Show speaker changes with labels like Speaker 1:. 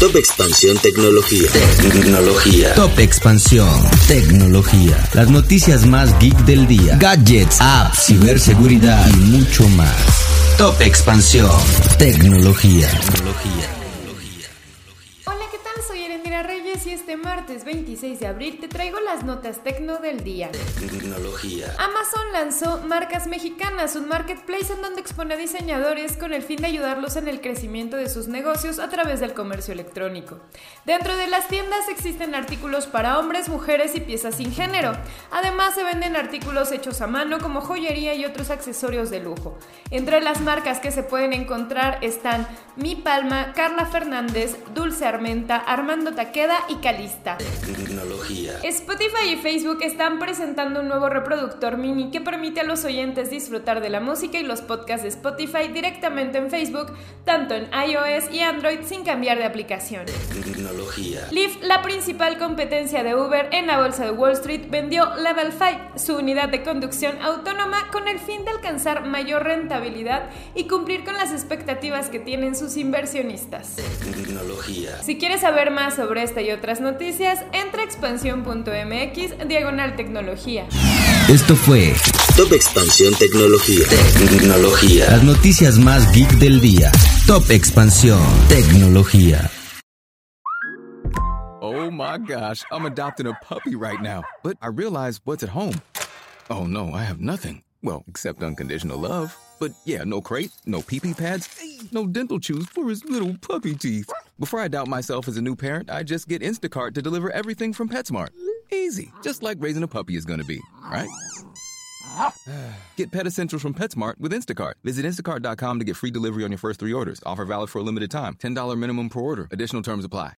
Speaker 1: Top Expansión Tecnología. Tecnología.
Speaker 2: Top Expansión Tecnología. Las noticias más geek del día. Gadgets, apps, ciberseguridad y mucho más. Top Expansión Tecnología. Tecnología.
Speaker 3: Soy Erendira Reyes y este martes 26 de abril te traigo las notas tecno del día.
Speaker 1: Tecnología.
Speaker 3: Amazon lanzó Marcas Mexicanas, un marketplace en donde expone a diseñadores con el fin de ayudarlos en el crecimiento de sus negocios a través del comercio electrónico. Dentro de las tiendas existen artículos para hombres, mujeres y piezas sin género. Además se venden artículos hechos a mano como joyería y otros accesorios de lujo. Entre las marcas que se pueden encontrar están Mi Palma, Carla Fernández, Dulce Armenta, Armando Taqueda y Calista.
Speaker 1: Tecnología.
Speaker 3: Spotify y Facebook están presentando un nuevo reproductor mini que permite a los oyentes disfrutar de la música y los podcasts de Spotify directamente en Facebook, tanto en iOS y Android sin cambiar de aplicación.
Speaker 1: Tecnología.
Speaker 3: Lyft, la principal competencia de Uber en la bolsa de Wall Street, vendió Level 5, su unidad de conducción autónoma, con el fin de alcanzar mayor rentabilidad y cumplir con las expectativas que tienen sus inversionistas.
Speaker 1: Tecnología.
Speaker 3: Si quieres saber más sobre esta y otras noticias, entra a expansión.mx diagonal tecnología.
Speaker 2: Esto fue
Speaker 1: Top Expansión Tecnología. Tecnología.
Speaker 2: las noticias más geek del día. Top Expansión Tecnología.
Speaker 4: Oh my gosh, I'm adopting a puppy right now. But I realize what's at home. Oh no, I have nothing. Well, except unconditional love. But yeah, no crate, no pee pee pads, no dental chews for his little puppy teeth. Before I doubt myself as a new parent, I just get Instacart to deliver everything from PetSmart. Easy, just like raising a puppy is gonna be, right? Get Pet Essentials from PetSmart with Instacart. Visit instacart.com to get free delivery on your first three orders. Offer valid for a limited time. $10 minimum per order. Additional terms apply.